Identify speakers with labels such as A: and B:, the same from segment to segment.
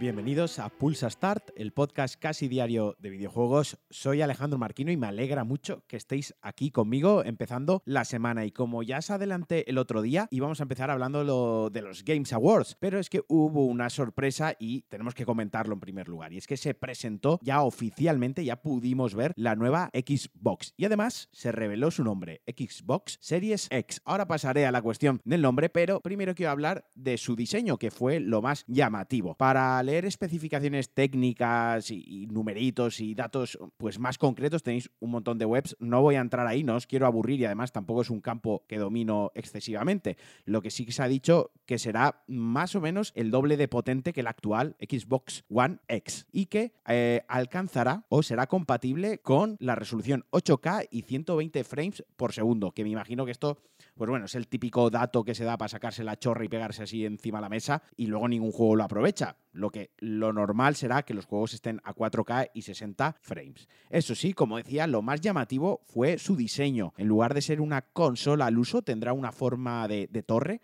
A: Bienvenidos a Pulsa Start, el podcast casi diario de videojuegos. Soy Alejandro Marquino y me alegra mucho que estéis aquí conmigo empezando la semana. Y como ya os adelanté el otro día, íbamos a empezar hablando de los Games Awards, pero es que hubo una sorpresa y tenemos que comentarlo en primer lugar. Y es que se presentó ya oficialmente, ya pudimos ver la nueva Xbox. Y además se reveló su nombre, Xbox Series X. Ahora pasaré a la cuestión del nombre, pero primero quiero hablar de su diseño, que fue lo más llamativo. Para leer especificaciones técnicas y, numeritos y datos pues más concretos tenéis un montón de webs. No voy a entrar ahí, no os quiero aburrir y además tampoco es un campo que domino excesivamente. Lo que sí que se ha dicho que será más o menos el doble de potente que el actual Xbox One X y que eh, alcanzará o será compatible con la resolución 8K y 120 frames por segundo, que me imagino que esto, pues bueno, es el típico dato que se da para sacarse la chorra y pegarse así encima de la mesa y luego ningún juego lo aprovecha. Lo que lo normal será que los juegos estén a 4K y 60 frames. Eso sí, como decía, lo más llamativo fue su diseño. En lugar de ser una consola al uso, tendrá una forma de, de torre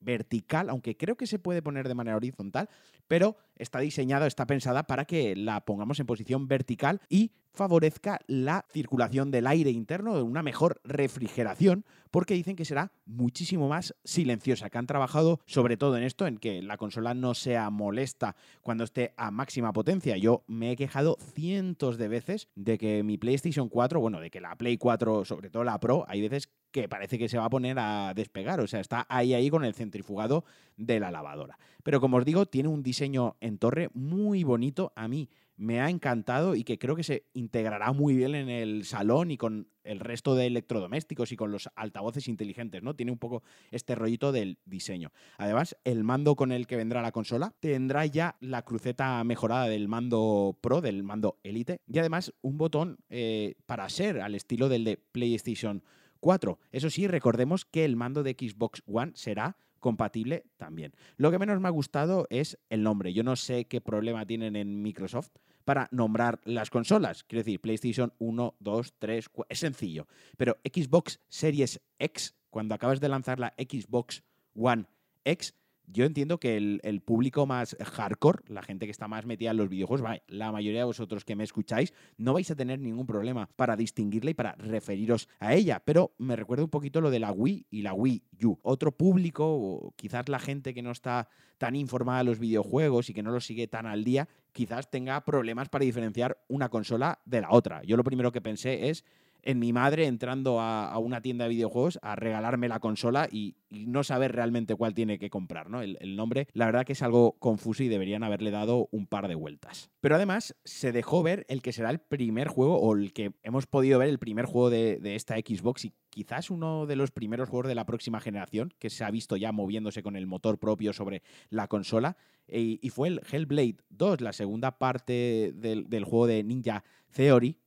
A: vertical, aunque creo que se puede poner de manera horizontal, pero está diseñada, está pensada para que la pongamos en posición vertical y favorezca la circulación del aire interno, una mejor refrigeración, porque dicen que será muchísimo más silenciosa, que han trabajado sobre todo en esto, en que la consola no sea molesta cuando esté a máxima potencia. Yo me he quejado cientos de veces de que mi PlayStation 4, bueno, de que la Play 4, sobre todo la Pro, hay veces que parece que se va a poner a despegar, o sea, está ahí ahí con el centrifugado de la lavadora. Pero como os digo, tiene un diseño en torre muy bonito, a mí me ha encantado y que creo que se integrará muy bien en el salón y con el resto de electrodomésticos y con los altavoces inteligentes, ¿no? Tiene un poco este rollito del diseño. Además, el mando con el que vendrá la consola tendrá ya la cruceta mejorada del mando Pro, del mando Elite, y además un botón eh, para ser al estilo del de PlayStation 4. Eso sí, recordemos que el mando de Xbox One será compatible también. Lo que menos me ha gustado es el nombre. Yo no sé qué problema tienen en Microsoft para nombrar las consolas. Quiero decir, PlayStation 1, 2, 3, 4, es sencillo. Pero Xbox Series X, cuando acabas de lanzar la Xbox One X, yo entiendo que el, público más hardcore, la gente que está más metida en los videojuegos, la mayoría de vosotros que me escucháis, no vais a tener ningún problema para distinguirla y para referiros a ella. Pero me recuerda un poquito lo de la Wii y la Wii U. Otro público, o quizás la gente que no está tan informada de los videojuegos y que no los sigue tan al día, quizás tenga problemas para diferenciar una consola de la otra. Yo lo primero que pensé es en mi madre entrando a, una tienda de videojuegos a regalarme la consola y, no saber realmente cuál tiene que comprar, ¿no? El, nombre, la verdad que es algo confuso y deberían haberle dado un par de vueltas. Pero además se dejó ver el que será el primer juego o el que hemos podido ver el primer juego de, esta Xbox y quizás uno de los primeros juegos de la próxima generación que se ha visto ya moviéndose con el motor propio sobre la consola y, fue el Hellblade 2, la segunda parte del, del juego de Ninja Theory,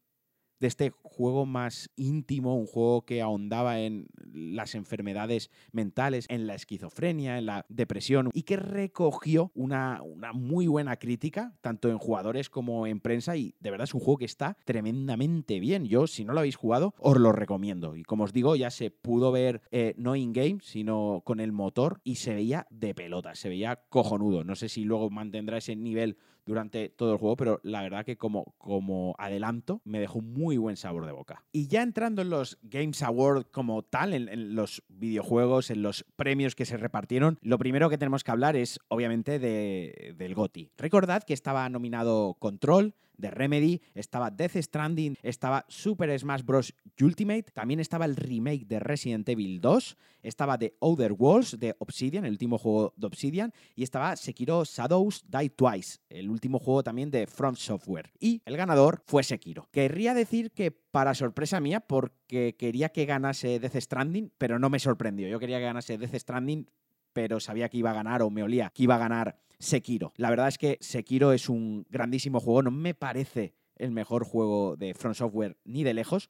A: de este juego más íntimo, un juego que ahondaba en las enfermedades mentales, en la esquizofrenia, en la depresión, y que recogió una, una muy buena crítica, tanto en jugadores como en prensa, y de verdad es un juego que está tremendamente bien. Yo, si no lo habéis jugado, os lo recomiendo. Y como os digo, ya se pudo ver eh, no in-game, sino con el motor, y se veía de pelota, se veía cojonudo. No sé si luego mantendrá ese nivel durante todo el juego, pero la verdad que como, como adelanto me dejó muy buen sabor de boca. Y ya entrando en los Games Awards como tal, en, los videojuegos, en los premios que se repartieron, lo primero que tenemos que hablar es obviamente de, del GOTI. Recordad que estaba nominado Control, de Remedy, estaba Death Stranding, estaba Super Smash Bros. Ultimate, también estaba el remake de Resident Evil 2, estaba The Other Worlds de Obsidian, el último juego de Obsidian, y estaba Sekiro Shadows Die Twice, el último juego también de Front Software. Y el ganador fue Sekiro. Querría decir que para sorpresa mía, porque quería que ganase Death Stranding, pero no me sorprendió. Yo quería que ganase Death Stranding pero sabía que iba a ganar o me olía que iba a ganar Sekiro. La verdad es que Sekiro es un grandísimo juego, no me parece el mejor juego de Front Software ni de lejos,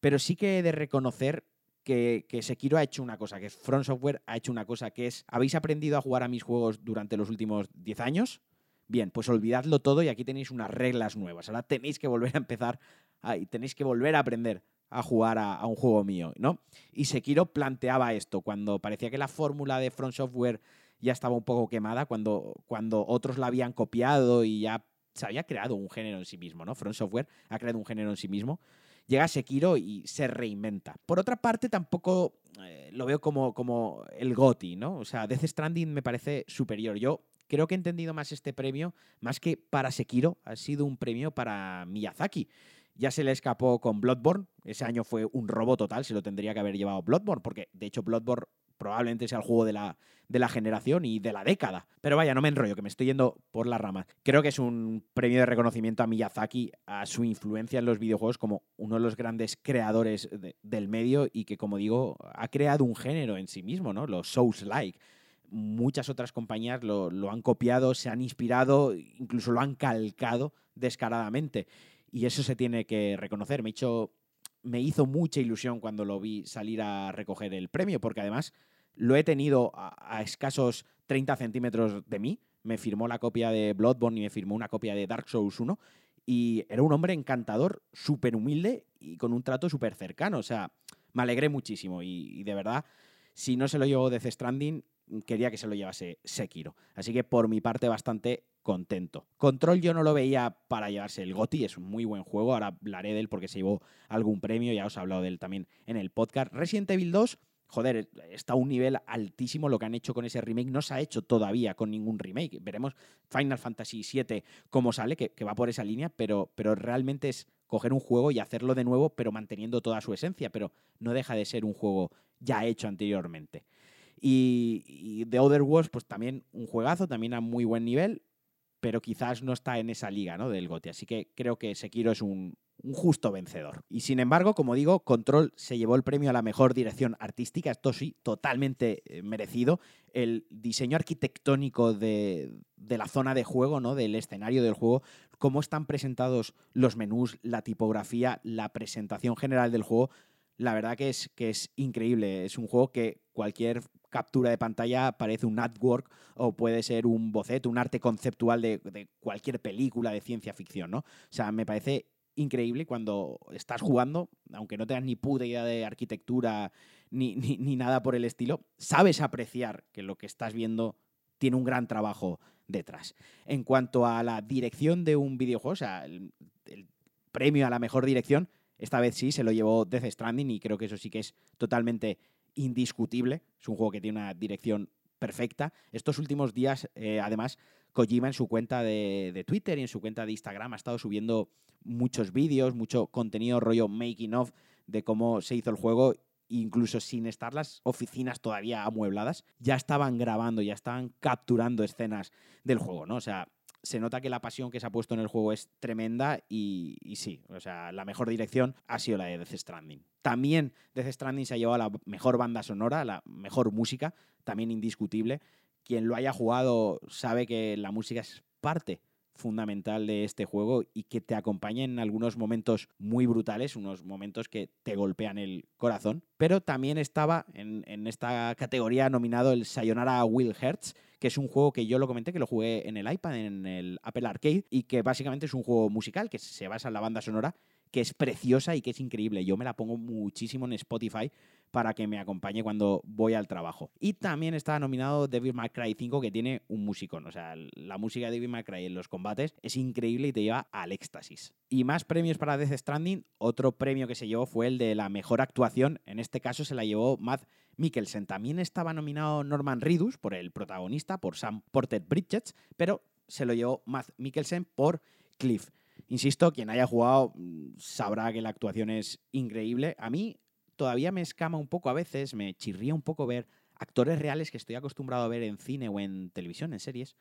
A: pero sí que he de reconocer que, Sekiro ha hecho una cosa, que Front Software ha hecho una cosa, que es, ¿habéis aprendido a jugar a mis juegos durante los últimos 10 años? Bien, pues olvidadlo todo y aquí tenéis unas reglas nuevas. Ahora tenéis que volver a empezar y tenéis que volver a aprender a jugar a, un juego mío, ¿no? Y Sekiro planteaba esto, cuando parecía que la fórmula de Front Software ya estaba un poco quemada cuando, cuando otros la habían copiado y ya se había creado un género en sí mismo, ¿no? Front Software ha creado un género en sí mismo. Llega Sekiro y se reinventa. Por otra parte, tampoco eh, lo veo como, como el GOTI, ¿no? O sea, Death Stranding me parece superior. Yo creo que he entendido más este premio, más que para Sekiro, ha sido un premio para Miyazaki. Ya se le escapó con Bloodborne, ese año fue un robo total, se lo tendría que haber llevado Bloodborne, porque de hecho Bloodborne probablemente sea el juego de la, de la generación y de la década. Pero vaya, no me enrollo, que me estoy yendo por la rama. Creo que es un premio de reconocimiento a Miyazaki, a su influencia en los videojuegos como uno de los grandes creadores del medio y que, como digo, ha creado un género en sí mismo, ¿no? Los Souls-like. Muchas otras compañías lo, han copiado, se han inspirado, incluso lo han calcado descaradamente. Y eso se tiene que reconocer. Me, me hizo mucha ilusión cuando lo vi salir a recoger el premio, porque además lo he tenido a, escasos 30 centímetros de mí. Me firmó la copia de Bloodborne y me firmó una copia de Dark Souls 1. Y era un hombre encantador, súper humilde y con un trato súper cercano. O sea, me alegré muchísimo. Y, de verdad, si no se lo llevó Death Stranding, quería que se lo llevase Sekiro. Así que por mi parte, bastante contento. Control yo no lo veía para llevarse el GOTI, es un muy buen juego. Ahora hablaré de él porque se llevó algún premio, ya os he hablado de él también en el podcast. Resident Evil 2 joder, está a un nivel altísimo lo que han hecho con ese remake. No se ha hecho todavía con ningún remake. Veremos Final Fantasy VII cómo sale, que, va por esa línea, pero, pero realmente es coger un juego y hacerlo de nuevo, pero manteniendo toda su esencia, pero no deja de ser un juego ya hecho anteriormente. Y, The Other Worlds, pues también un juegazo, también a muy buen nivel, pero quizás no está en esa liga ¿no? del GOTI. Así que creo que Sekiro es un, un justo vencedor. Y sin embargo, como digo, Control se llevó el premio a la mejor dirección artística, esto sí, totalmente eh, merecido. El diseño arquitectónico de, la zona de juego, ¿no? del escenario del juego, cómo están presentados los menús, la tipografía, la presentación general del juego, la verdad que es, que es increíble. Es un juego que cualquier captura de pantalla parece un artwork o puede ser un boceto, un arte conceptual de, de, cualquier película de ciencia ficción, ¿no? O sea, me parece increíble cuando estás jugando, aunque no tengas ni puta idea de arquitectura ni, ni, nada por el estilo, sabes apreciar que lo que estás viendo tiene un gran trabajo detrás. En cuanto a la dirección de un videojuego, o sea, el, premio a la mejor dirección, esta vez sí se lo llevó Death Stranding y creo que eso sí que es totalmente indiscutible. Es un juego que tiene una dirección perfecta. Estos últimos días, eh, además, Kojima en su cuenta de, Twitter y en su cuenta de Instagram ha estado subiendo muchos vídeos, mucho contenido rollo making of de cómo se hizo el juego, incluso sin estar las oficinas todavía amuebladas, ya estaban grabando, ya estaban capturando escenas del juego, ¿no? O sea, se nota que la pasión que se ha puesto en el juego es tremenda y, sí, o sea, la mejor dirección ha sido la de Death Stranding. También Death Stranding se ha llevado la mejor banda sonora, la mejor música, también indiscutible. Quien lo haya jugado sabe que la música es parte fundamental de este juego y que te acompaña en algunos momentos muy brutales, unos momentos que te golpean el corazón. Pero también estaba en, esta categoría nominado el Sayonara Will Hertz, que es un juego que yo lo comenté, que lo jugué en el iPad, en el Apple Arcade, y que básicamente es un juego musical que se basa en la banda sonora que es preciosa y que es increíble. Yo me la pongo muchísimo en Spotify para que me acompañe cuando voy al trabajo. Y también está nominado Devil May Cry 5, que tiene un musicón. O sea, la música de Devil May en los combates es increíble y te lleva al éxtasis. Y más premios para Death Stranding. Otro premio que se llevó fue el de la mejor actuación. En este caso se la llevó Matt Mikkelsen. También estaba nominado Norman Reedus por el protagonista, por Sam Porter Bridges, pero se lo llevó Matt Mikkelsen por Cliff. Insisto, quien haya jugado mm, sabrá que la actuación es increíble. A mí todavía me escama un poco a veces, me chirría un poco ver actores reales que estoy acostumbrado a ver en cine o en televisión, en series,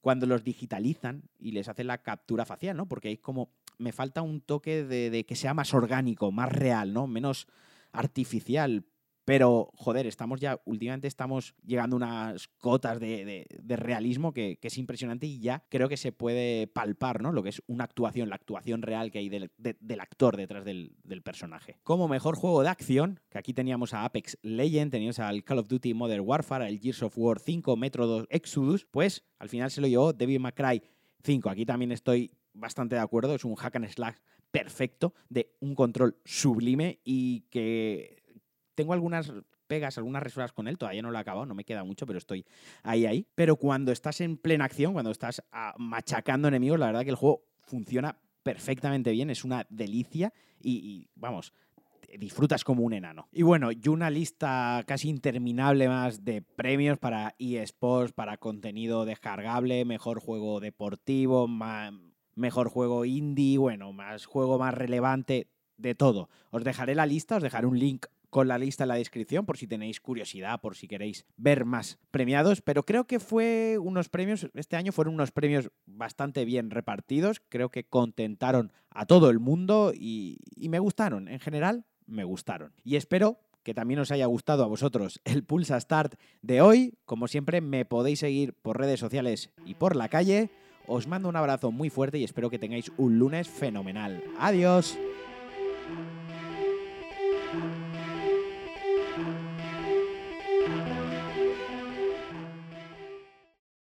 A: cuando los digitalizan y les hacen la captura facial, ¿no? Porque hay como, me falta un toque de, de que sea más orgánico, más real, ¿no? Menos artificial, pero, joder, estamos ya, últimamente estamos llegando a unas cotas de, realismo que, es impresionante y ya creo que se puede palpar, ¿no? Lo que es una actuación, la actuación real que hay del, actor detrás del, personaje. Como mejor juego de acción, que aquí teníamos a Apex Legend, teníamos al Call of Duty Modern Warfare, al Gears of War 5, Metro 2 Exodus, pues al final se lo llevó Devil May Cry 5. Aquí también estoy bastante de acuerdo, es un hack and slash perfecto, de un control sublime y que tengo algunas pegas algunas resuelvas con él, todavía no lo he acabado, no me queda mucho, pero estoy ahí, ahí. Pero cuando estás en plena acción, cuando estás ah, machacando enemigos, la verdad que el juego funciona perfectamente bien, es una delicia y, vamos, disfrutas como un enano. Y bueno, y una lista casi interminable más de premios para eSports, para contenido descargable, mejor juego deportivo, mejor juego indie, bueno, más juego más relevante, de todo. Os dejaré la lista, os dejaré un link con la lista en la descripción por si tenéis curiosidad, por si queréis ver más premiados, pero creo que fue unos premios, este año fueron unos premios bastante bien repartidos, creo que contentaron a todo el mundo y, me gustaron, en general me gustaron. Y espero que también os haya gustado a vosotros el Pulsa Start de hoy. Como siempre, me podéis seguir por redes sociales y por la calle. Os mando un abrazo muy fuerte y espero que tengáis un lunes fenomenal. Adiós.